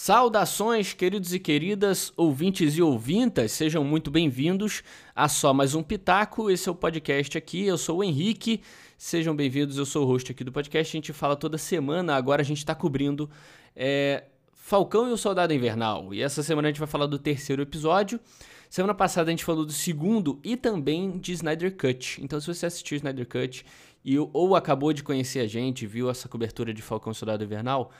Saudações, queridos e queridas, ouvintes e ouvintas, sejam muito bem-vindos a só mais um Pitaco. Esse é o podcast aqui. Eu sou o Henrique, sejam bem-vindos. Eu sou o host aqui do podcast. A gente fala toda semana. Agora a gente está cobrindo é, Falcão e o Soldado Invernal. E essa semana a gente vai falar do terceiro episódio. Semana passada a gente falou do segundo e também de Snyder Cut. Então, se você assistiu Snyder Cut e, ou acabou de conhecer a gente, viu essa cobertura de Falcão e Soldado Invernal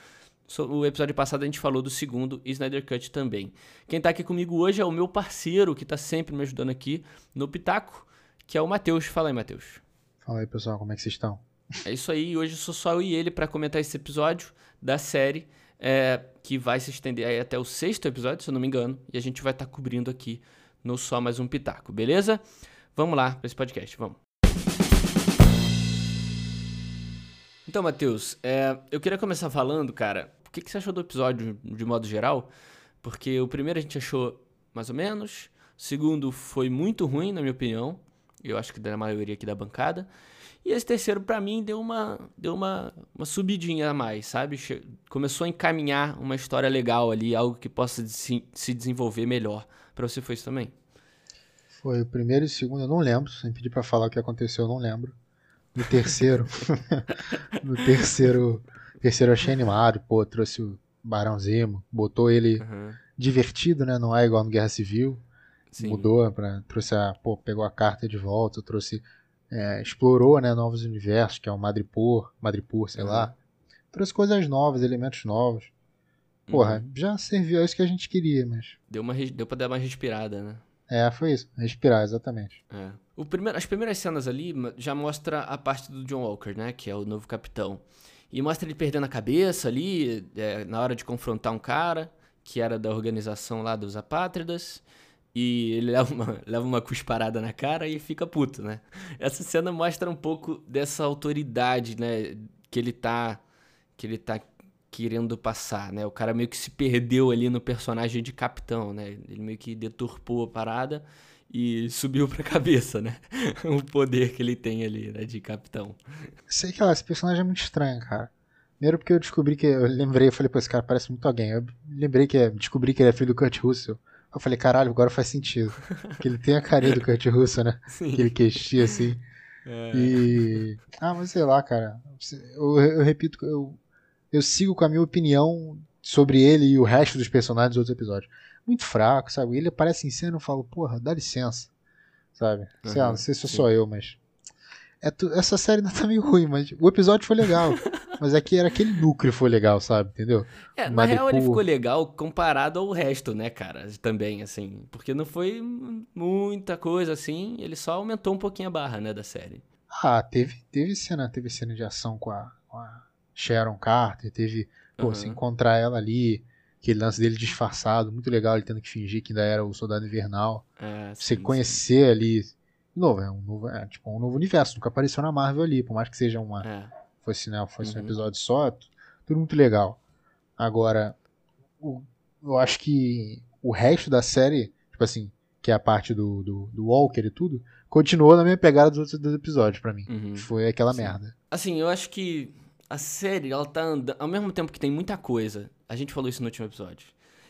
o episódio passado a gente falou do segundo Snyder Cut também. Quem tá aqui comigo hoje é o meu parceiro, que tá sempre me ajudando aqui no Pitaco, que é o Matheus. Fala aí, Matheus. Fala aí, pessoal, como é que vocês estão? É isso aí, hoje sou só eu e ele para comentar esse episódio da série, é, que vai se estender até o sexto episódio, se eu não me engano, e a gente vai estar tá cobrindo aqui no Só Mais Um Pitaco, beleza? Vamos lá para esse podcast, vamos. Então, Matheus, é, eu queria começar falando, cara, que, que você achou do episódio de modo geral? Porque o primeiro a gente achou mais ou menos, o segundo foi muito ruim, na minha opinião, eu acho que da maioria aqui da bancada. E esse terceiro, para mim, deu uma, deu uma, uma subidinha a mais, sabe? Che começou a encaminhar uma história legal ali, algo que possa se, se desenvolver melhor. Para você foi isso também? Foi o primeiro e o segundo, eu não lembro. Se me pedir pra falar o que aconteceu, eu não lembro. No terceiro. no terceiro terceiro eu achei animado, pô, trouxe o Barão Zemo, botou ele uhum. divertido, né? Não é igual no Guerra Civil. Sim. Mudou, pra, trouxe a, pô, pegou a carta de volta, trouxe, é, explorou, né, novos universos, que é o Madripoor, Madripoor, sei uhum. lá. Trouxe coisas novas, elementos novos. Porra, uhum. já serviu, é isso que a gente queria, mas... Deu, uma, deu pra dar uma respirada, né? É, foi isso. Respirar, exatamente. É. O primeiro, as primeiras cenas ali já mostra a parte do John Walker, né? Que é o novo capitão. E mostra ele perdendo a cabeça ali, é, na hora de confrontar um cara, que era da organização lá dos apátridas. E ele leva uma, leva uma cusparada na cara e fica puto, né? Essa cena mostra um pouco dessa autoridade, né? Que ele tá. Que ele tá querendo passar, né? O cara meio que se perdeu ali no personagem de capitão, né? Ele meio que deturpou a parada e subiu pra cabeça, né? o poder que ele tem ali, né, de capitão. Sei que, ó, esse personagem é muito estranho, cara. Primeiro porque eu descobri que. Eu lembrei, eu falei, pô, esse cara parece muito alguém. Eu lembrei que descobri que ele é filho do Kurt Russell. Eu falei, caralho, agora faz sentido. Porque ele tem a carinha do Kurt Russell, né? Sim. Aquele queixinho assim. É. E. Ah, mas sei lá, cara. Eu, eu, repito, eu, eu sigo com a minha opinião sobre ele e o resto dos personagens dos outros episódios muito fraco, sabe? Ele aparece em cena e eu falo, porra, dá licença, sabe? Uhum, sei lá, não sei se sou só eu, mas. É tu... Essa série não tá meio ruim, mas o episódio foi legal. mas é que era aquele núcleo foi legal, sabe? Entendeu? É, na real ele ficou legal comparado ao resto, né, cara? Também, assim. Porque não foi muita coisa assim, ele só aumentou um pouquinho a barra, né, da série. Ah, teve, teve cena, teve cena de ação com a, com a Sharon Carter, teve, pô, uhum. se encontrar ela ali, aquele lance dele disfarçado, muito legal, ele tendo que fingir que ainda era o Soldado Invernal. É, sim, Você conhecer sim. ali. De novo, é um novo, é, tipo, um novo universo, nunca apareceu na Marvel ali, por mais que seja uma. É. Fosse, né, fosse uhum. um episódio só, tudo muito legal. Agora, o, eu acho que o resto da série, tipo assim, que é a parte do, do, do Walker e tudo, continuou na minha pegada dos outros episódios para mim. Uhum. Foi aquela Sim. merda. Assim, eu acho que a série, ela tá andando. Ao mesmo tempo que tem muita coisa, a gente falou isso no último episódio.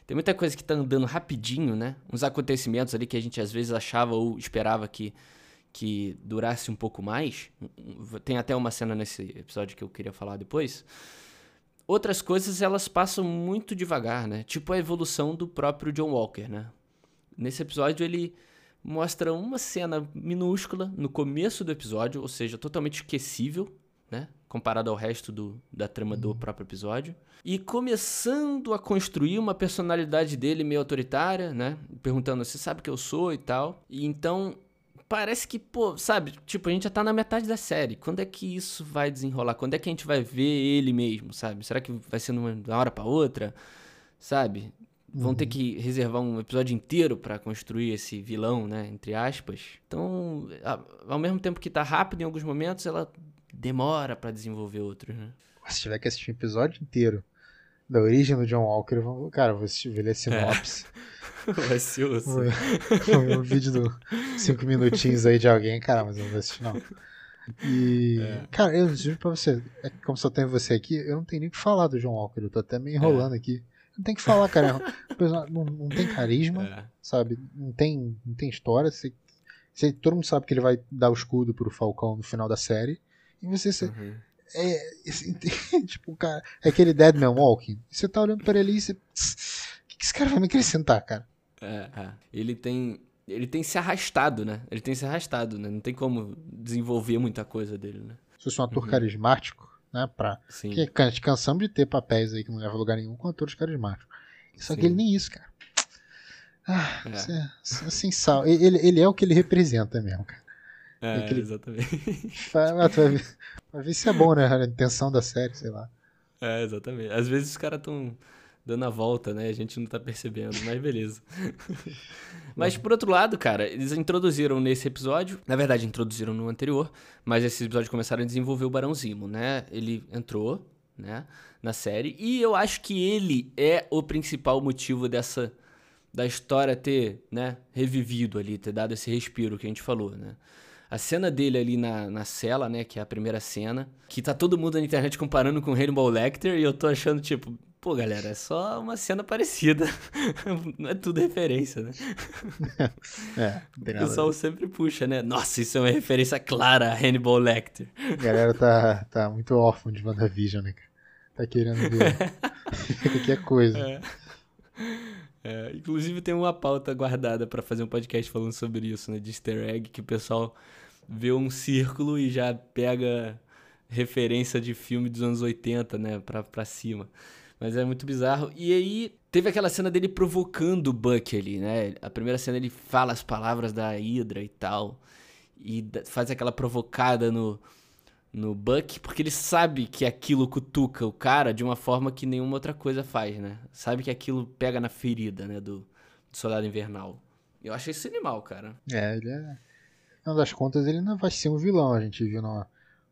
Tem muita coisa que tá andando rapidinho, né? Uns acontecimentos ali que a gente às vezes achava ou esperava que, que durasse um pouco mais. Tem até uma cena nesse episódio que eu queria falar depois. Outras coisas elas passam muito devagar, né? Tipo a evolução do próprio John Walker, né? Nesse episódio ele mostra uma cena minúscula no começo do episódio, ou seja, totalmente esquecível, né? Comparado ao resto do, da trama do próprio episódio. E começando a construir uma personalidade dele meio autoritária, né? Perguntando, você sabe que eu sou e tal. E então, parece que, pô, sabe? Tipo, a gente já tá na metade da série. Quando é que isso vai desenrolar? Quando é que a gente vai ver ele mesmo, sabe? Será que vai ser de uma hora para outra? Sabe? Vão uhum. ter que reservar um episódio inteiro para construir esse vilão, né? Entre aspas. Então, ao mesmo tempo que tá rápido em alguns momentos, ela demora para desenvolver outros, né? Se tiver que assistir um episódio inteiro da origem do John Walker, eu vou, cara, vou assistir, ver a sinopse. É. Vai ser osso. Um vídeo de 5 minutinhos aí de alguém, cara, mas eu não vou assistir não. E, é. cara, eu juro pra você, é como só tenho você aqui, eu não tenho nem o que falar do John Walker, eu tô até me enrolando é. aqui. Não tem que falar, cara. O personagem não, não tem carisma, É. sabe? Não tem, não tem história. Você, você- todo mundo sabe que ele vai dar o escudo pro Falcão no final da série. E você, você Uhum. é, tipo, cara, é aquele Deadman Walking. Você tá olhando pra ele e você. O que, que esse cara vai me acrescentar, cara? É, é. Ele tem. Ele tem se arrastado, né? Ele tem se arrastado, né? Não tem como desenvolver muita coisa dele, né? Se fosse um ator Uhum. carismático, né? Pra, Sim. que can- cansamos de ter papéis aí que não levam a lugar nenhum com atores carismáticos. Só que Sim. ele nem isso, cara. Ah, É. sem sal. Ele, ele é o que ele representa mesmo, cara. É, aquele- exatamente. Vai, ah, tu vai, ver, vai ver se é bom, né? A intenção da série, sei lá. É, exatamente. Às vezes os caras estão dando a volta, né? A gente não tá percebendo, mas beleza. mas por outro lado, cara, eles introduziram nesse episódio, na verdade introduziram no anterior, mas esse episódio começaram a desenvolver o Barão Zimo, né? Ele entrou, né, na série, e eu acho que ele é o principal motivo dessa da história ter, né, revivido ali, ter dado esse respiro que a gente falou, né? A cena dele ali na, na cela, né, que é a primeira cena, que tá todo mundo na internet comparando com Hannibal Lecter, e eu tô achando, tipo, pô, galera, é só uma cena parecida. Não é tudo referência, né? É, O pessoal sempre puxa, né? Nossa, isso é uma referência clara a Hannibal Lecter. A galera tá, tá muito órfã de WandaVision, né? Tá querendo ver qualquer coisa. É. É, inclusive tem uma pauta guardada pra fazer um podcast falando sobre isso, né? De easter egg, que o pessoal vê um círculo e já pega referência de filme dos anos 80, né? Pra, pra cima. Mas é muito bizarro. E aí, teve aquela cena dele provocando o Buck ali, né? A primeira cena ele fala as palavras da Hydra e tal. E faz aquela provocada no, no Buck, porque ele sabe que aquilo cutuca o cara de uma forma que nenhuma outra coisa faz, né? Sabe que aquilo pega na ferida, né, do, do Soldado Invernal. Eu achei isso animal, cara. É, ele é. Uma das contas, ele não vai ser um vilão. A gente viu no, no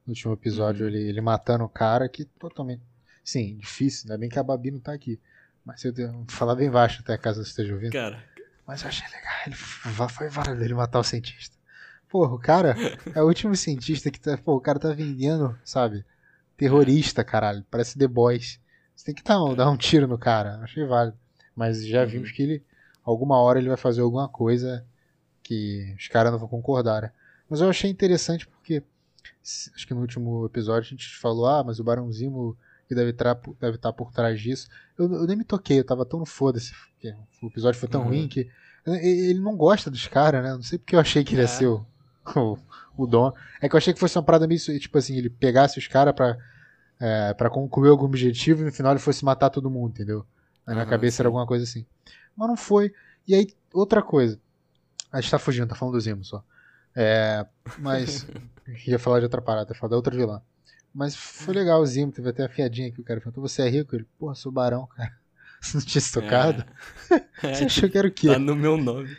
último episódio Uhum. ele, ele matando o cara que totalmente. Sim, difícil, ainda bem que a Babi não tá aqui. Mas eu vou falar bem baixo até caso você esteja ouvindo. Cara, Mas eu achei legal. Ele foi válido ele matar o cientista. Porra, o cara é o último cientista que tá. Pô, o cara tá vendendo, sabe? Terrorista, caralho. Parece The Boys. Você tem que dar um, dar um tiro no cara. Achei válido. Mas já Uhum. vimos que ele. Alguma hora ele vai fazer alguma coisa que os caras não vão concordar, né? Mas eu achei interessante porque. Acho que no último episódio a gente falou, ah, mas o Barãozinho que deve estar deve estar por trás disso. Eu, eu nem me toquei, eu tava tão no foda-se. O episódio foi tão Uhum. ruim que. Ele não gosta dos caras, né? Não sei porque eu achei que ele ia É. ser o, o, o dom. É que eu achei que fosse uma parada meio. Tipo assim, ele pegasse os caras pra, é, pra concluir algum objetivo e no final ele fosse matar todo mundo, entendeu? Na minha Aham, cabeça sim. era alguma coisa assim. Mas não foi. E aí, outra coisa. A gente tá fugindo, tá falando do Zimo só. É, mas. ia falar de outra parada, ia falar da outra vilã. Mas foi legal o Zimo, teve até a fiadinha que o cara perguntou: Você é rico? Ele, porra, sou barão, cara. Você não tinha se tocado? É, Você achou que era o quê? tá no meu nome.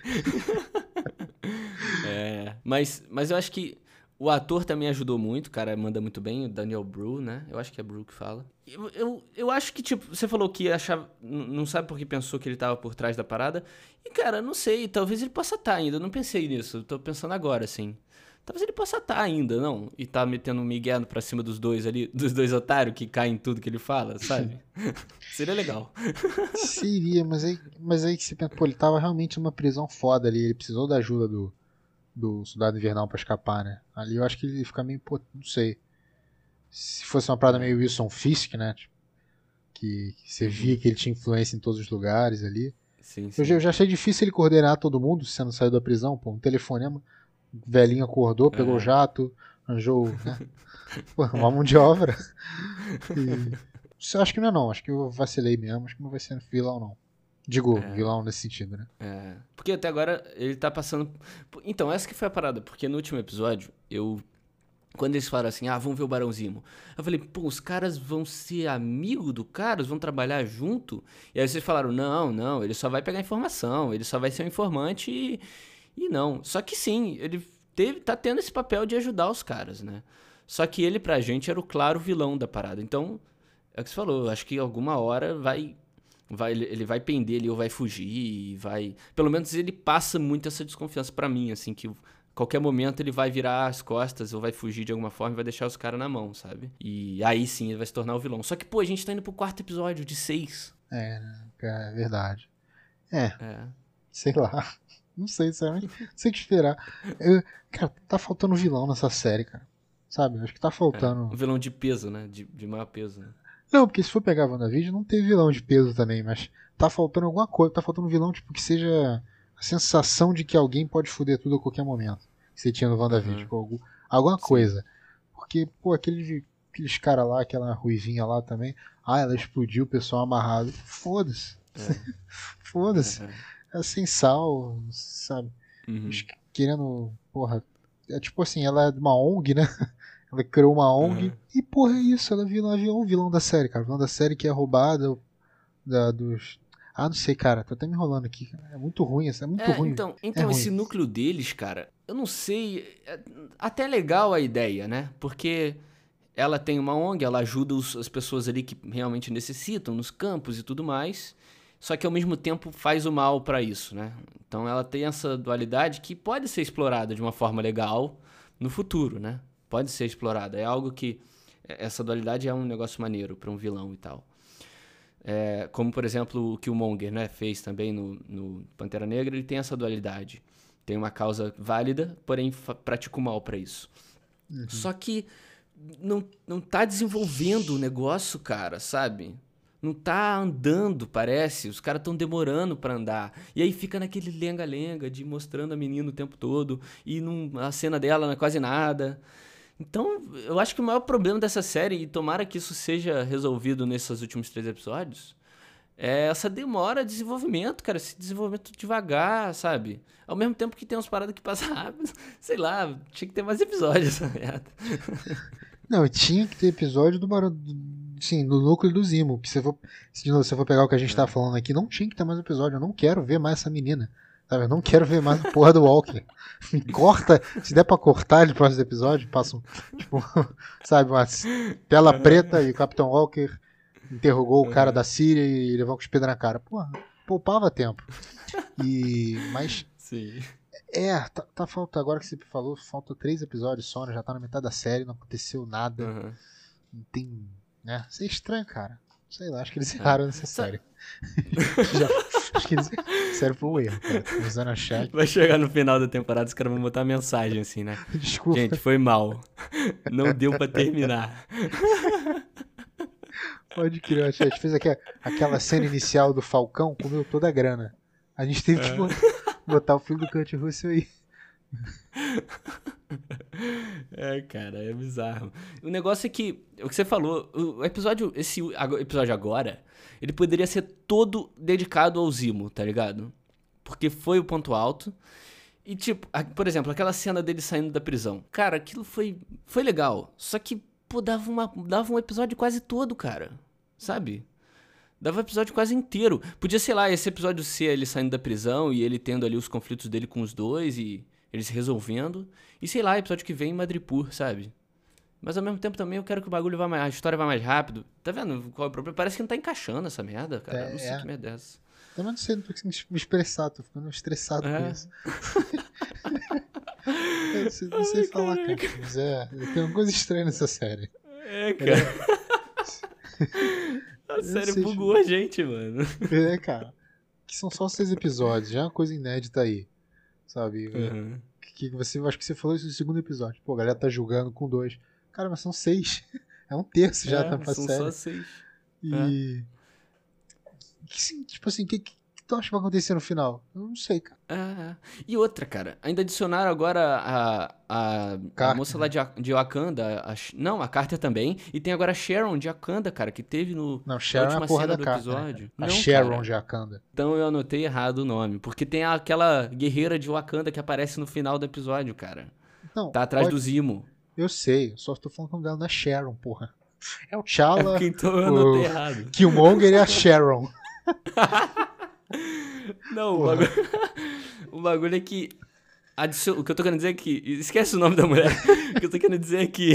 Mas, mas eu acho que o ator também ajudou muito, o cara manda muito bem, o Daniel Bru, né? Eu acho que é Bru que fala. Eu, eu, eu acho que, tipo, você falou que achava. Não sabe por que pensou que ele tava por trás da parada. E, cara, não sei, talvez ele possa estar ainda. Eu não pensei nisso, tô pensando agora, assim. Talvez ele possa estar ainda, não? E tá metendo um migué pra cima dos dois ali, dos dois otários que caem em tudo que ele fala, sabe? Seria legal. Seria, mas aí, mas aí que você pensa, pô, ele tava realmente numa prisão foda ali, ele precisou da ajuda do, do soldado invernal pra escapar, né? Ali eu acho que ele fica meio, pô, não sei. Se fosse uma parada meio Wilson Fisk, né? Tipo, que, que você via que ele tinha influência em todos os lugares ali. Sim, sim. Eu já, eu já achei difícil ele coordenar todo mundo se você não saiu da prisão, pô, um telefonema, o velhinho acordou, pegou É. o jato, arranjou, né? Pô, uma mão de obra. E... Acho que não é não, acho que eu vacilei mesmo, acho que não vai ser vilão não. Digo, É. vilão nesse sentido, né? É, porque até agora ele tá passando. Então, essa que foi a parada, porque no último episódio, eu. Quando eles falaram assim, ah, vamos ver o Barão Zimo. Eu falei, pô, os caras vão ser amigo do cara, vão trabalhar junto. E aí vocês falaram, não, não, ele só vai pegar informação, ele só vai ser um informante e. E não. Só que sim, ele teve, tá tendo esse papel de ajudar os caras, né? Só que ele, pra gente, era o claro vilão da parada. Então, é o que você falou, eu acho que alguma hora vai vai, ele vai pender ali ou vai fugir, vai. Pelo menos ele passa muito essa desconfiança pra mim, assim, que qualquer momento ele vai virar as costas ou vai fugir de alguma forma e vai deixar os caras na mão, sabe? E aí sim ele vai se tornar o vilão. Só que, pô, a gente tá indo pro quarto episódio de seis. É, né? É verdade. É, É. sei lá. Não sei, sinceramente. Não sei o que esperar. Eu- cara, tá faltando vilão nessa série, cara. Sabe? Acho que tá faltando. Um vilão de peso, né? De, de maior peso, né? Não, porque se for pegar a WandaVision, não tem vilão de peso também, mas tá faltando alguma coisa, tá faltando um vilão tipo que seja a sensação de que alguém pode foder tudo a qualquer momento. Que você tinha no WandaVision, Uhum. com algum, alguma coisa. Porque, pô, aquele, aqueles caras lá, aquela ruivinha lá também, ah, ela explodiu, o pessoal amarrado. Foda-se. Foda-se. É. É sem sal, sabe? Uhum. Querendo, porra. É tipo assim, ela é de uma ONG, né? Ela criou uma ONG. Uhum. E, porra, é isso. Ela é vilão, é vilão, vilão da série, cara. Vilão da série que é roubada da, dos. Ah, não sei, cara. Tô até me enrolando aqui. É muito ruim, é muito É, ruim. então, então ruim. esse núcleo deles, cara, eu não sei. é até legal a ideia, né? Porque ela tem uma ONG, ela ajuda os- as pessoas ali que realmente necessitam, nos campos e tudo mais. Só que ao mesmo tempo faz o mal pra isso, né? Então ela tem essa dualidade que pode ser explorada de uma forma legal no futuro, né? Pode ser explorada. É algo que. Essa dualidade é um negócio maneiro pra um vilão e tal. É, como, por exemplo, o Killmonger né, fez também no, no Pantera Negra, ele tem essa dualidade. Tem uma causa válida, porém pratica o mal pra isso. Só que não, não tá desenvolvendo o negócio, cara, sabe? Não tá andando, parece. Os caras estão demorando pra andar. E aí fica naquele lenga-lenga de mostrando a menina o tempo todo. E não, a cena dela não é quase nada. Então, eu acho que o maior problema dessa série, e tomara que isso seja resolvido nesses últimos três episódios, é essa demora de desenvolvimento, cara. Esse desenvolvimento devagar, sabe? Ao mesmo tempo que tem umas paradas que passam rápido. Sei lá, tinha que ter mais episódios merda. Não, tinha que ter episódio do Barão. Sim, no núcleo do Zimo. Que se, for, se de novo você for pegar o que a gente tá falando aqui, não tinha que ter mais episódio. Eu não quero ver mais essa menina. Sabe? Eu não quero ver mais a porra do Walker. Me corta. Se der pra cortar ele no próximo episódio, passa um. Tipo, sabe, uma tela preta e o Capitão Walker interrogou o cara da Síria e levou com os pedras na cara. Porra, poupava tempo. E. Mas Sim. é, tá, tá falta, agora que você falou, falta três episódios só, né? Já tá na metade da série, não aconteceu nada. Uhum. Não tem. Né? Isso é estranho, cara. Sei lá, acho que eles erraram nessa Sa- série. Já, acho que eles. Foi um erro, cara. Usando a chat. Vai chegar no final da temporada, os caras vão botar mensagem assim, né? Desculpa. Gente, foi mal. Não deu pra terminar. Pode crer, a gente fez aqui, aquela cena inicial do Falcão, comeu toda a grana. A gente teve que bo- botar o filme do Kurt Russell aí. É, cara, é bizarro. O negócio é que, o que você falou, o episódio, esse episódio agora, ele poderia ser todo dedicado ao Zimo, tá ligado? Porque foi o ponto alto. E, tipo, a- por exemplo, aquela cena dele saindo da prisão. Cara, aquilo foi, foi legal. Só que, pô, dava, uma, dava um episódio quase todo, cara. Sabe? Dava um episódio quase inteiro. Podia, sei lá, esse episódio ser ele saindo da prisão e ele tendo ali os conflitos dele com os dois e eles resolvendo. E sei lá, episódio que vem em Madripoor, sabe? Mas ao mesmo tempo também eu quero que o bagulho vá mais. A história vá mais rápido. Tá vendo qual é o problema? Parece que não tá encaixando essa merda, cara. É, não sei é. que merda é essa. Eu não sei, não tô conseguindo me expressar, tô ficando estressado com É. isso. Eu não sei, não sei falar, cara. Mas é, tem uma coisa estranha nessa série. É, cara. a série bugou a gente, mano. É, cara. Que são só seis episódios, já é uma coisa inédita aí. Sabe? Uhum. Que, que você, acho que você falou isso no segundo episódio. Pô, a galera tá julgando com dois. Cara, mas são seis. É um terço já É, tá são série. só seis. E. Que, sim, tipo assim, o que, que tu acha que vai acontecer no final? Eu não sei, cara. Ah, e outra, cara, ainda adicionaram agora a, a, a moça lá de, de Wakanda, a não, a Carter também, e tem agora a Sharon de Wakanda, cara, que teve no, Não, Sharon é última a porra cena da do Carter. né? episódio. A não, Sharon cara. de Wakanda. Então eu anotei errado o nome, porque tem aquela guerreira de Wakanda que aparece no final do episódio, cara. Não, Tá atrás pode- do Zimo. Eu sei, só tô falando que o nome dela não é Sharon, porra. É o É T'Challa, porque então eu o- anotei errado. Killmonger e a Sharon. Não, o bagulho, o bagulho é que. adicion- O que eu tô querendo dizer é que. Esquece o nome da mulher. o que eu tô querendo dizer é que.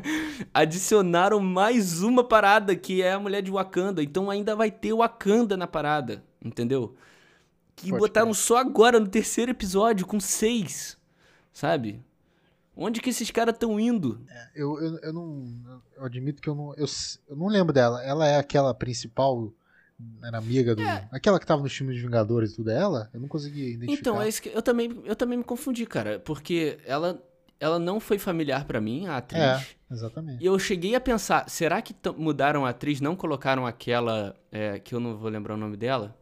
adicionaram mais uma parada que é a mulher de Wakanda. Então ainda vai ter Wakanda na parada. Entendeu? Que Pode botaram só agora no terceiro episódio, com seis. Sabe? Onde que esses caras estão indo? Eu, eu, eu não. Eu admito que eu não. Eu, eu não lembro dela. Ela é aquela principal Era amiga do. É. Aquela que tava nos filmes de Vingadores e tudo é ela? Eu não consegui identificar. Então, é isso que eu também, eu também me confundi, cara, porque ela, ela não foi familiar pra mim, a atriz. É, exatamente. E eu cheguei a pensar, será que mudaram a atriz, não colocaram aquela, é, que eu não vou lembrar o nome dela,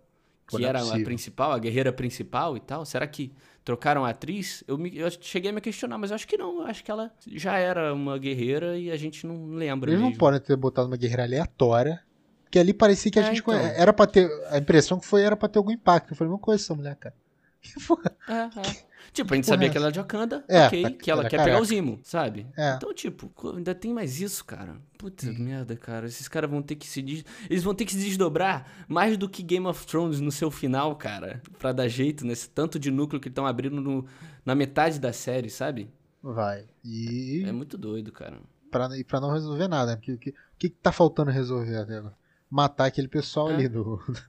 que não é era a possível. principal, a guerreira principal e tal? Será que trocaram a atriz? Eu, me- eu cheguei a me questionar, mas eu acho que não, eu acho que ela já era uma guerreira e a gente não lembra Eles não mesmo. podem ter botado uma guerreira aleatória. Que ali parecia que a É, gente então. era pra ter. A impressão que foi era pra ter algum impacto. Eu falei, não conheço essa mulher, cara. Que porra? É, é. Tipo, a gente sabia é que ela era de Wakanda, É, ok, tá- que ela é quer pegar careca. o Zimo, sabe? É. Então, tipo, ainda tem mais isso, cara. Puta Sim. merda, cara. Esses caras vão ter que se. des- Eles vão ter que se desdobrar mais do que Game of Thrones no seu final, cara. Pra dar jeito nesse tanto de núcleo que estão abrindo no- na metade da série, sabe? Vai. E É muito doido, cara. pra, e pra não resolver nada. né? Porque O que, que que tá faltando resolver até agora? Matar aquele pessoal É. ali do.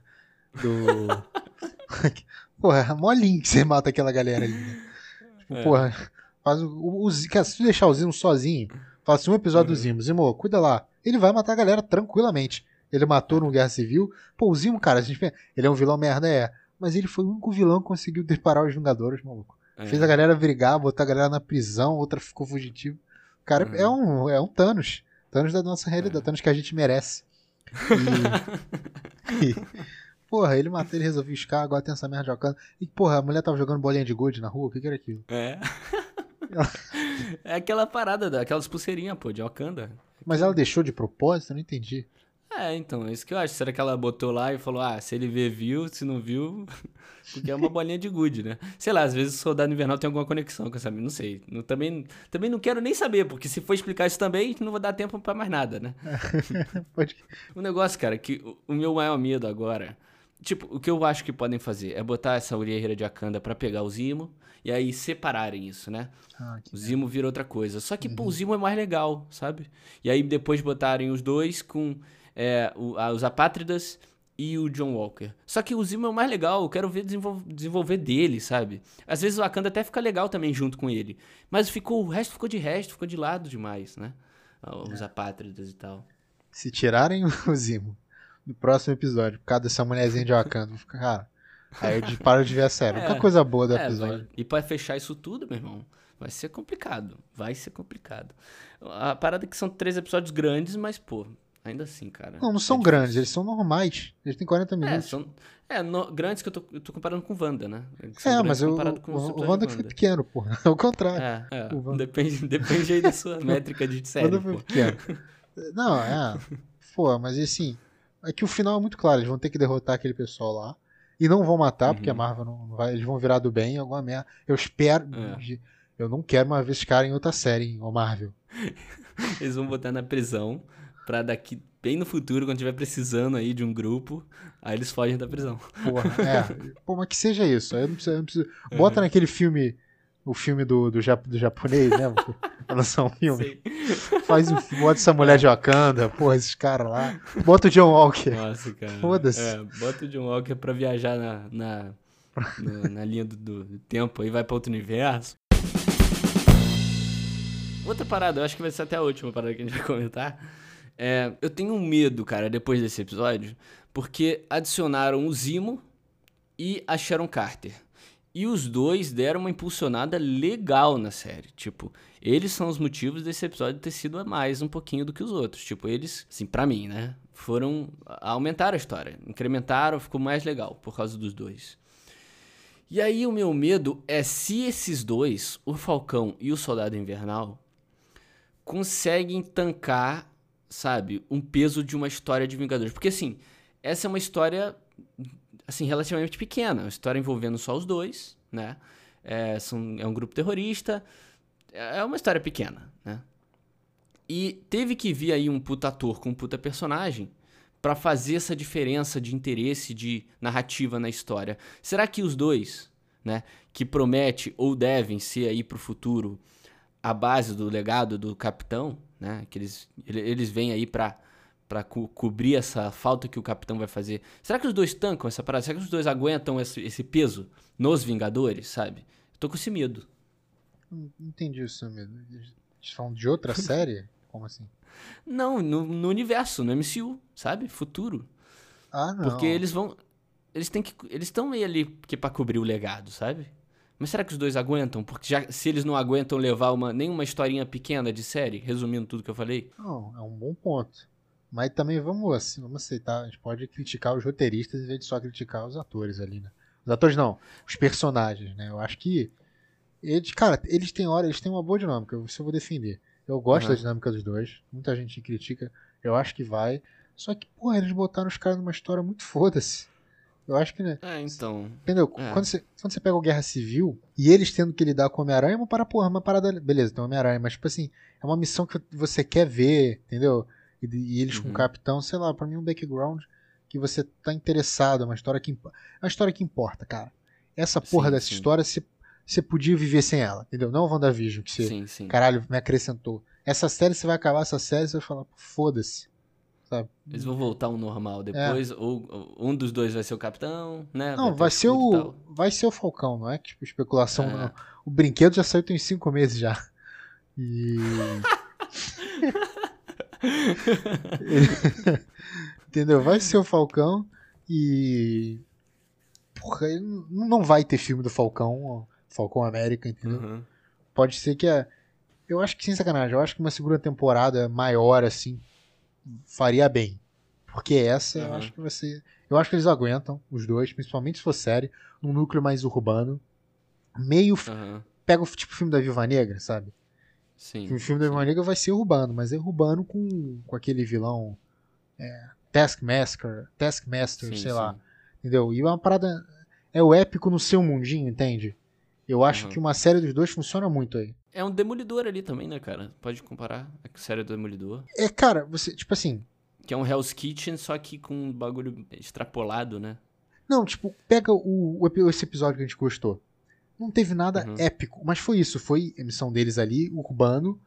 Do. porra, é molinho que você mata aquela galera ali. Né? Tipo, É. porra, faz o. o, cara, se tu deixar o Zimo sozinho, fala assim: um episódio do Uhum. Zimo, Zimo, cuida lá. Ele vai matar a galera tranquilamente. Ele matou no Guerra Civil. Pô, o Zimo, cara, a gente pensa, ele é um vilão merda, é. Mas ele foi o único vilão que conseguiu deparar os Vingadores, maluco. É. Fez a galera brigar, botar a galera na prisão, outra ficou fugitivo. O cara Uhum. é, um, é um Thanos. Thanos da nossa realidade, É. Thanos que a gente merece. E, porra, ele matou, ele resolveu escar, agora tem essa merda de Wakanda. E, porra, a mulher tava jogando bolinha de gude na rua, o que, que era aquilo? É. é aquela parada, da- aquelas pulseirinhas, pô, de Wakanda. Mas ela deixou de propósito? Eu não entendi. É, então, é isso que eu acho. Será que ela botou lá e falou, ah, se ele ver, viu, se não viu, porque é uma bolinha de gude, né? Sei lá, às vezes o Soldado Invernal tem alguma conexão com essa não sei. Não- também, também não quero nem saber, porque se for explicar isso também, não vou dar tempo pra mais nada, né? Pode... O negócio, cara, que o, o meu maior medo agora, tipo, o que eu acho que podem fazer é botar essa guerreira de Akanda pra pegar o Zimo, e aí separarem isso, né? Ah, O Zimo vira outra coisa. Só que, pô, o Zimo é mais legal, sabe? E aí depois botarem os dois com é, o- a- os Apátridas e o John Walker. Só que o Zimo é o mais legal, eu quero ver desenvol- desenvolver dele, sabe? Às vezes o Wakanda até fica legal também junto com ele. Mas ficou, o resto ficou de resto, ficou de lado demais, né? Os Apátridas e tal. Se tirarem o Zimo no próximo episódio, por causa dessa mulherzinha de Wakanda, cara. Aí eu de- paro de ver a série. É. coisa boa do É, episódio. vai- e pra fechar isso tudo, meu irmão, vai ser complicado. Vai ser complicado. A parada é que são três episódios grandes, mas, pô, ainda assim, cara. Não, não são é grandes, eles são normais. Eles têm 40 É, minutos. são. É, no- grandes que eu tô, eu tô comparando com Wanda, né? São É, mas eu, o, o episódios Wanda que foi pequeno, porra. Ao contrário. É, é. O Wanda- Depende, depende aí da sua métrica de O série, Wanda foi pô. pequeno. Não, é. Pô, mas assim. É que o final é muito claro. Eles vão ter que derrotar aquele pessoal lá. E não vão matar, porque a Uhum. Marvel não vai. Eles vão virar do bem, alguma merda. Eu espero. É. Eu não quero mais ver esse cara em outra série, hein, ô Marvel. Eles vão botar na prisão pra daqui, bem no futuro, quando tiver precisando aí de um grupo, aí eles fogem da prisão. Porra, é. Pô, mas que seja isso. Aí eu não preciso. eu não preciso- É. Bota naquele filme. O filme do, do, jap- do japonês, né? Lançar um filme. Sei. Faz um, bota essa mulher de Wakanda, porra, esses caras lá. Bota o John Walker. Nossa, cara. Foda-se. É, bota o John Walker pra viajar na, na, no- na linha do, do- do tempo aí, vai pra outro universo. Outra parada, eu acho que vai ser até a última parada que a gente vai comentar. É, eu tenho um medo, cara, depois desse episódio, porque adicionaram o Zimo e a Sharon Carter. E os dois deram uma impulsionada legal na série. Tipo, eles são os motivos desse episódio ter sido a mais um pouquinho do que os outros. Tipo, eles, assim, pra mim, né? Foram. aumentaram a história. Incrementaram, ficou mais legal por causa dos dois. E aí o meu medo é se esses dois, o Falcão e o Soldado Invernal, conseguem tancar, sabe, um peso de uma história de Vingadores. Porque assim, essa é uma história assim relativamente pequena, uma história envolvendo só os dois, né? É, são, é um grupo terrorista, é uma história pequena, né? E teve que vir aí um puta ator com um puta personagem pra fazer essa diferença de interesse, de narrativa na história. Será que os dois, né, que promete ou devem ser aí pro futuro a base do legado do capitão, né, que eles, ele- eles vêm aí pra, pra co- cobrir essa falta que o capitão vai fazer. Será que os dois tancam essa parada? Será que os dois aguentam esse, esse peso nos Vingadores, sabe? Tô com esse medo. Não não entendi o seu medo. Eles falam de outra série? Como assim? Não, no, no universo, no MCU, sabe? Futuro. Ah, não. Porque eles vão. Eles têm que. Eles estão meio ali que pra cobrir o legado, sabe? Mas será que os dois aguentam? Porque já, se eles não aguentam levar uma, nenhuma historinha pequena de série, resumindo tudo que eu falei. Não, é um bom ponto. Mas também vamos assim, vamos aceitar. A gente pode criticar os roteiristas em vez de só criticar os atores ali, né? Os atores não, os personagens, né? Eu acho que. Eles, cara, eles têm hora, eles têm uma boa dinâmica, isso eu vou defender. Eu gosto Uhum. da dinâmica dos dois. Muita gente critica. Eu acho que vai. Só que, porra, eles botaram os caras numa história muito foda-se. Eu acho que, né? É, então. Entendeu? É. Quando, você, quando você pega o Guerra Civil e eles tendo que lidar com o Homem-Aranha, é uma parada, porra, uma parada. Beleza, tem o Homem-Aranha, mas, tipo assim, é uma missão que você quer ver, entendeu? E, e eles com Uhum. o Capitão, sei lá, pra mim é um background que você tá interessado, é uma história que, é uma história que importa, cara. Essa porra Sim, dessa sim. história, você, você podia viver sem ela, entendeu? Não o WandaVision, que você, sim. caralho, me acrescentou. Essa série, você vai acabar essa série, você vai falar, foda-se. Sabe? Eles vão voltar ao normal depois, ou, ou um dos dois vai ser o capitão, né? Não, ter vai ser o. Vai ser o Falcão, não é? Tipo, especulação, É. não. O brinquedo já saiu tem cinco meses já. E. Entendeu? Vai ser o Falcão e. Porra, não vai ter filme do Falcão, Falcão América, entendeu? Uhum. Pode ser que a. Eu acho que sem sacanagem, eu acho que uma segunda temporada maior, assim, faria bem. Porque essa, eu Aham. acho que vai ser. Eu acho que eles aguentam, os dois, principalmente se for série, num núcleo mais urbano. Meio. Aham. Pega o tipo filme da Viva Negra, sabe? Sim. O filme da Viva Negra vai ser urbano, mas é urbano com, com aquele vilão. É, Taskmaster, Taskmaster, Sim, sei sim. lá. Entendeu? E é uma parada. É o épico no seu mundinho, entende? Eu acho Aham. que uma série dos dois funciona muito aí. É um demolidor ali também, né, cara? Pode comparar a série do Demolidor. É, cara, você, tipo assim. Que é um Hell's Kitchen, só que com um bagulho extrapolado, né? Não, tipo, pega o, o esse episódio que a gente gostou. Não teve nada Uhum. épico, mas foi isso. Foi a missão deles ali, urbano.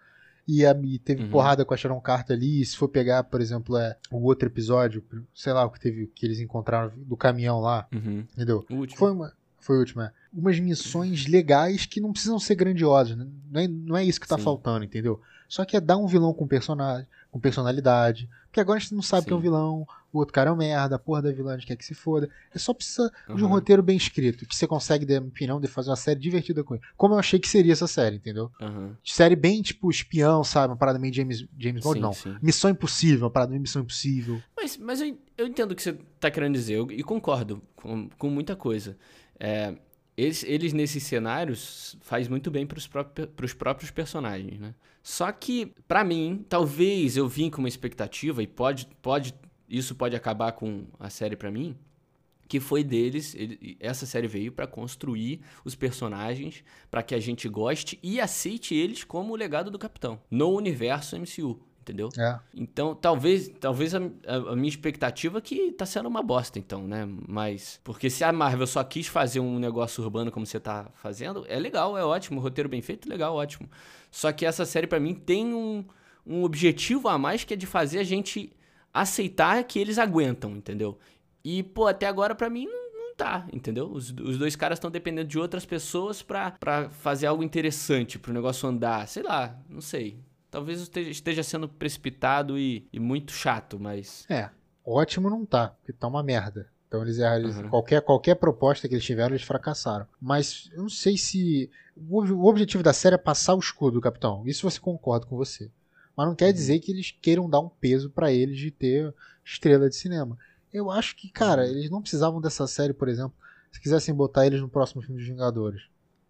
E, a, e teve Uhum. porrada com a Sharon Carter ali. E se for pegar, por exemplo, é, o outro episódio, sei lá, o que teve que eles encontraram do caminhão lá, Uhum. entendeu? O último. Foi uma. Foi a última. Umas missões legais que não precisam ser grandiosas. né? Não é, não é isso que tá Sim. faltando, entendeu? Só que é dar um vilão com personagem, com personalidade. Porque agora a gente não sabe que é um Sim. vilão, o outro cara é um merda, a porra da vilã a gente quer que se foda. É só precisa de um Uhum. roteiro bem escrito, que você consegue, dar minha opinião, de fazer uma série divertida com ele. Como eu achei que seria essa série, entendeu? Aham. Série bem tipo espião, sabe? Uma parada meio James, James Bond, Sim, não. sim. Missão Impossível, uma parada meio Missão Impossível. Mas, mas eu, eu entendo o que você tá querendo dizer, e concordo com, com muita coisa. É, eles, eles, nesses cenários, faz muito bem pros, próprios, pros próprios personagens, né? Só que, pra mim, talvez eu vim com uma expectativa, e pode, pode isso pode acabar com a série pra mim, que foi deles, ele- essa série veio pra construir os personagens, pra que a gente goste e aceite eles como o legado do Capitão, no universo MCU, entendeu? É. Então, talvez, talvez a, a- minha expectativa é que tá sendo uma bosta, então, né? Mas. Porque se a Marvel só quis fazer um negócio urbano como você tá fazendo, é legal, é ótimo. Roteiro bem feito, legal, ótimo. Só que essa série, pra mim, tem um, um objetivo a mais que é de fazer a gente aceitar que eles aguentam, entendeu? E, pô, até agora, pra mim, não, tá, entendeu? Os, os dois caras estão dependendo de outras pessoas pra fazer algo interessante, pro negócio andar. Sei lá, não sei. Talvez esteja, sendo precipitado e, e muito chato, mas. É, ótimo não tá, porque tá uma merda. Então eles erraram. eles- Uhum. Qualquer, qualquer proposta que eles tiveram, eles fracassaram. Mas eu não sei se. O, o objetivo da série é passar o escudo do capitão. Isso você concorda com você. Mas não quer Uhum. dizer que eles queiram dar um peso pra eles de ter estrela de cinema. Eu acho que, cara, Uhum. eles não precisavam dessa série, por exemplo, se quisessem botar eles no próximo filme dos Vingadores.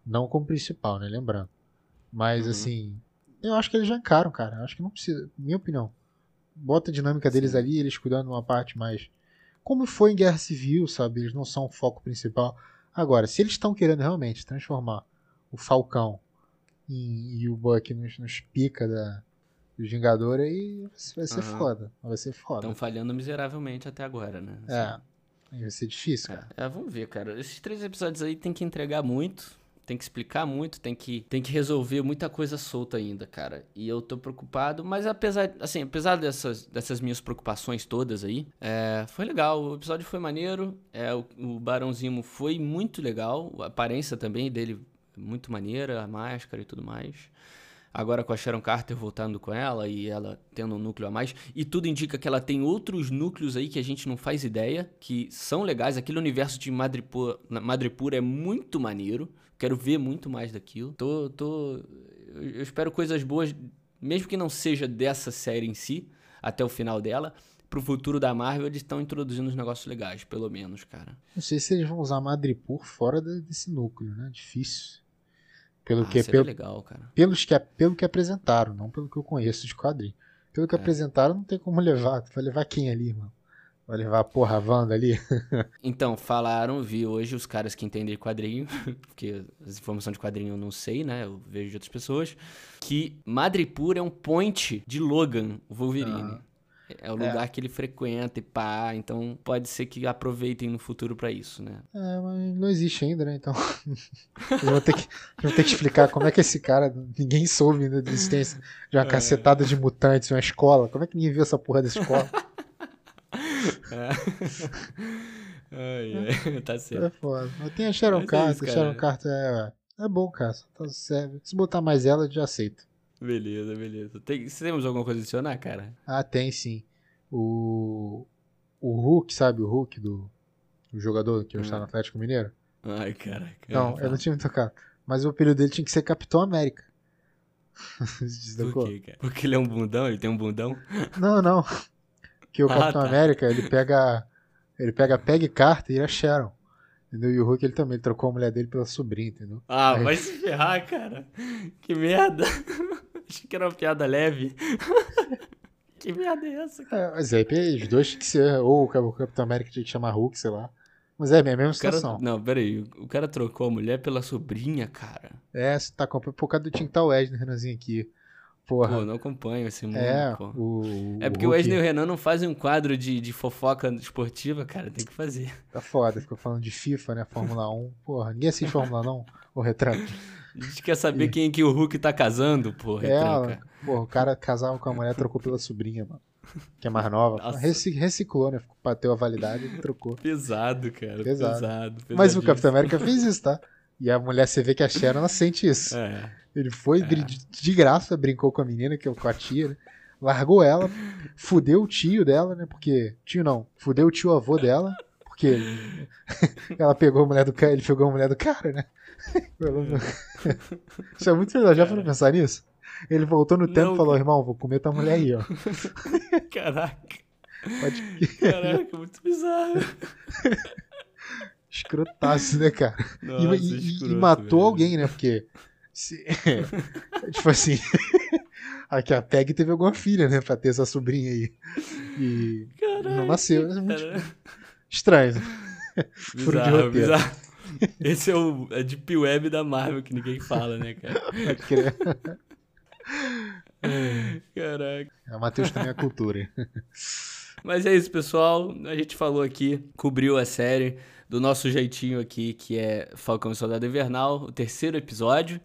Não como principal, né? Lembrando. Mas, Uhum. assim, eu acho que eles já encaram, cara. Eu acho que não precisa. Minha opinião. Bota a dinâmica deles Sim. ali, eles cuidando de uma parte mais. Como foi em Guerra Civil, sabe? Eles não são o foco principal. Agora, se eles estão querendo realmente transformar o Falcão em- e o Buck nos, nos pica da, dos Vingadores, aí vai ser Aham. foda. Vai ser foda. Estão falhando miseravelmente até agora, né? Assim, É. Aí vai ser difícil, cara. É, é, vamos ver, cara. Esses três episódios aí tem que entregar muito, tem que explicar muito, tem que, tem que resolver muita coisa solta ainda, cara. E eu tô preocupado, mas apesar, assim, apesar dessas, dessas minhas preocupações todas aí, é, foi legal. O episódio foi maneiro, é, o, o Barão Zimo foi muito legal, a aparência também dele muito maneira, a máscara e tudo mais. agora com a Sharon Carter voltando com ela e ela tendo um núcleo a mais. E tudo indica que ela tem outros núcleos aí que a gente não faz ideia, que são legais. Aquele universo de Madripoor, Madripoor é muito maneiro. Quero ver muito mais daquilo. Tô, tô, eu espero coisas boas, mesmo que não seja dessa série em si, até o final dela. Pro futuro da Marvel, eles estão introduzindo uns negócios legais, pelo menos, cara. Não sei se eles vão usar Madripoor fora desse núcleo, né? Difícil. Pelo ah, que, seria pelo, legal, cara. Pelos que, pelo que apresentaram, não pelo que eu conheço de quadrinho. Pelo que É. apresentaram, não tem como levar. Vai levar quem ali, mano? Vai levar a porra a Wanda ali? Então, falaram, vi hoje os caras que entendem de quadrinho, porque as informações de quadrinho eu não sei, né? Eu vejo de outras pessoas, que Madripoor é um point de Logan, o Wolverine. Aham. É o lugar que ele frequenta e pá, então pode ser que aproveitem no futuro pra isso, né? É, mas não existe ainda, né? Então. Eles vão ter, que, vão ter que explicar como é que esse cara. Ninguém soube ainda da existência de uma cacetada de mutantes em uma escola. Como é que ninguém viu essa porra dessa escola? Ai, ai, tá certo. É foda. Mas tem a Sharon é Carter. isso, a. Sharon Carter é, é bom, cara. Tá, serve. Se botar mais ela, eu já aceito. Beleza, beleza. Tem, temos alguma coisa a adicionar, cara? Ah, tem sim. O. O Hulk, sabe? O Hulk do. O jogador que hoje está no Atlético Mineiro? Ai, caraca. Não, eu não tinha me tocado. Mas o apelido dele tinha que ser Capitão América. Por quê, cara? Porque ele é um bundão? Ele tem um bundão? Não, não. Que o Ah, Capitão tá. América, ele pega. Ele pega a Peg Carter e a Sharon. Entendeu? E o Hulk ele também ele trocou a mulher dele pela sobrinha, entendeu? Ah, Aí- vai se ferrar, cara. Que merda. Achei que era uma piada leve. que merda é essa, cara? É, mas aí os dois que ser. Ou o Cap- o Capitão América tinha que chamar Hulk, sei lá. Mas é a mesma O cara, situação. não, peraí. O cara trocou a mulher pela sobrinha, cara. É, você tá com por causa do tinha que estar o Wesley Renanzinho aqui. Porra. Pô, não acompanho esse mundo, é, pô. o. É porque o Hulk Wesley e o Renan não fazem um quadro de, de fofoca esportiva, cara. Tem que fazer. Tá foda, ficou falando de FIFA, né? Fórmula 1. Porra, ninguém assiste Fórmula 1, o retrato. A gente quer saber quem que o Hulk tá casando, pô, É, retranca. porra, o cara casava com a mulher, trocou pela sobrinha, mano. Que é mais nova. Reci- Reciclou, né? Bateu a validade e trocou. Pesado, cara. Pesado. Pesado. Mas o. Capitão América fez isso, tá? E a mulher, você vê que a Sharon, ela sente isso. É. Ele foi de, de graça, brincou com a menina, que é com a tia, né? Largou ela, fudeu o tio dela, né? Porque. Tio não, fudeu o tio avô dela, porque ela pegou a mulher do cara, ele pegou a mulher do cara, né? Isso é muito legal, já foram pensar nisso? Ele voltou no tempo e falou, irmão, vou comer tua mulher aí, ó. Caraca. Pode Caraca, muito bizarro. Escrotaço, né, cara? E- Nossa, e, e- e escroto, matou velho. alguém, né? Porque. se- tipo assim. Aqui a Peg teve alguma filha, né? Pra ter essa sobrinha aí. E Caraca, não nasceu. É muito estranho. Furo de roteiro. bizarro. Esse é o é Deep Web da Marvel que ninguém fala, né, cara? Caraca. A Matheus também é cultura. Mas é isso, pessoal. A gente falou aqui, cobriu a série do nosso jeitinho aqui, que é Falcão e Soldado Invernal, o terceiro episódio.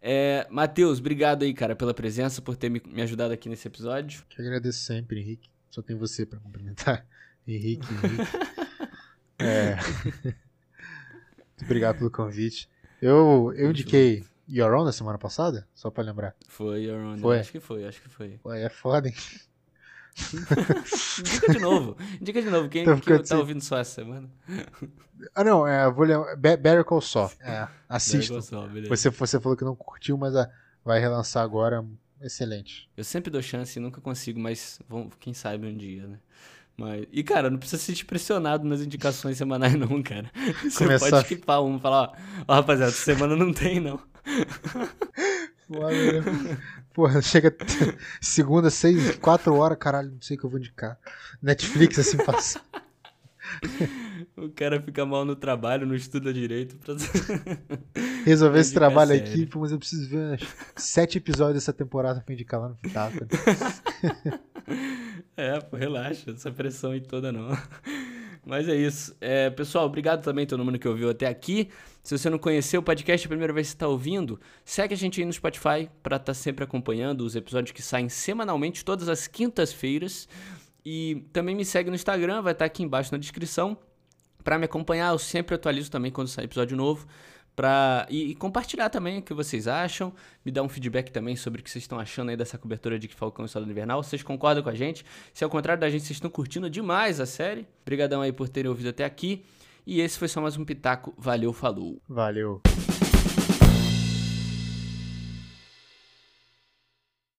É, Matheus, obrigado aí, cara, pela presença, por ter me, me ajudado aqui nesse episódio. Que agradeço sempre, Henrique. Só tem você pra cumprimentar. Henrique, Henrique. É. Muito obrigado pelo convite. Eu, eu indiquei Your On na semana passada, só pra lembrar. Foi, Your Honor. Foi? Acho que foi, acho que foi. Ué, é foda, hein? Indica de novo. Indica de novo. Quem, Então, fica tá ouvindo só essa semana? Ah, não, é, vou lembrar. Be- Better Call Saul. É, assista. Você, você falou que não curtiu, mas ah, vai relançar agora. Excelente. Eu sempre dou chance e nunca consigo, mas quem sabe um dia, né? Mas, e, cara, não precisa se sentir pressionado nas indicações semanais, não, cara. Você Começar- pode skipar um e falar, ó, ó, rapaziada, semana não tem, não. Foda, né? Porra, chega segunda, seis, quatro horas, caralho, não sei o que eu vou indicar. Netflix, assim, passa. O cara fica mal no trabalho, não estuda direito. Pra... Resolver esse trabalho aqui, mas eu preciso ver sete episódios dessa temporada pra indicar lá no Pitaco. É, pô, relaxa, essa pressão aí toda não. Mas é isso. É, pessoal, obrigado também a todo mundo que ouviu até aqui. Se você não conheceu o podcast, a primeira vez que está ouvindo, segue a gente aí no Spotify para estar sempre acompanhando os episódios que saem semanalmente, todas as quintas-feiras. E também me segue no Instagram, vai estar aqui embaixo na descrição. Para me acompanhar, eu sempre atualizo também quando sai episódio novo, Pra, e, e, compartilhar também o que vocês acham. Me dar um feedback também sobre o que vocês estão achando aí dessa cobertura de que Falcão e Soldado Invernal. Vocês concordam com a gente? Se ao contrário da gente, vocês estão curtindo demais a série. Obrigadão aí por terem ouvido até aqui. E esse foi só mais um Pitaco. Valeu, falou. Valeu.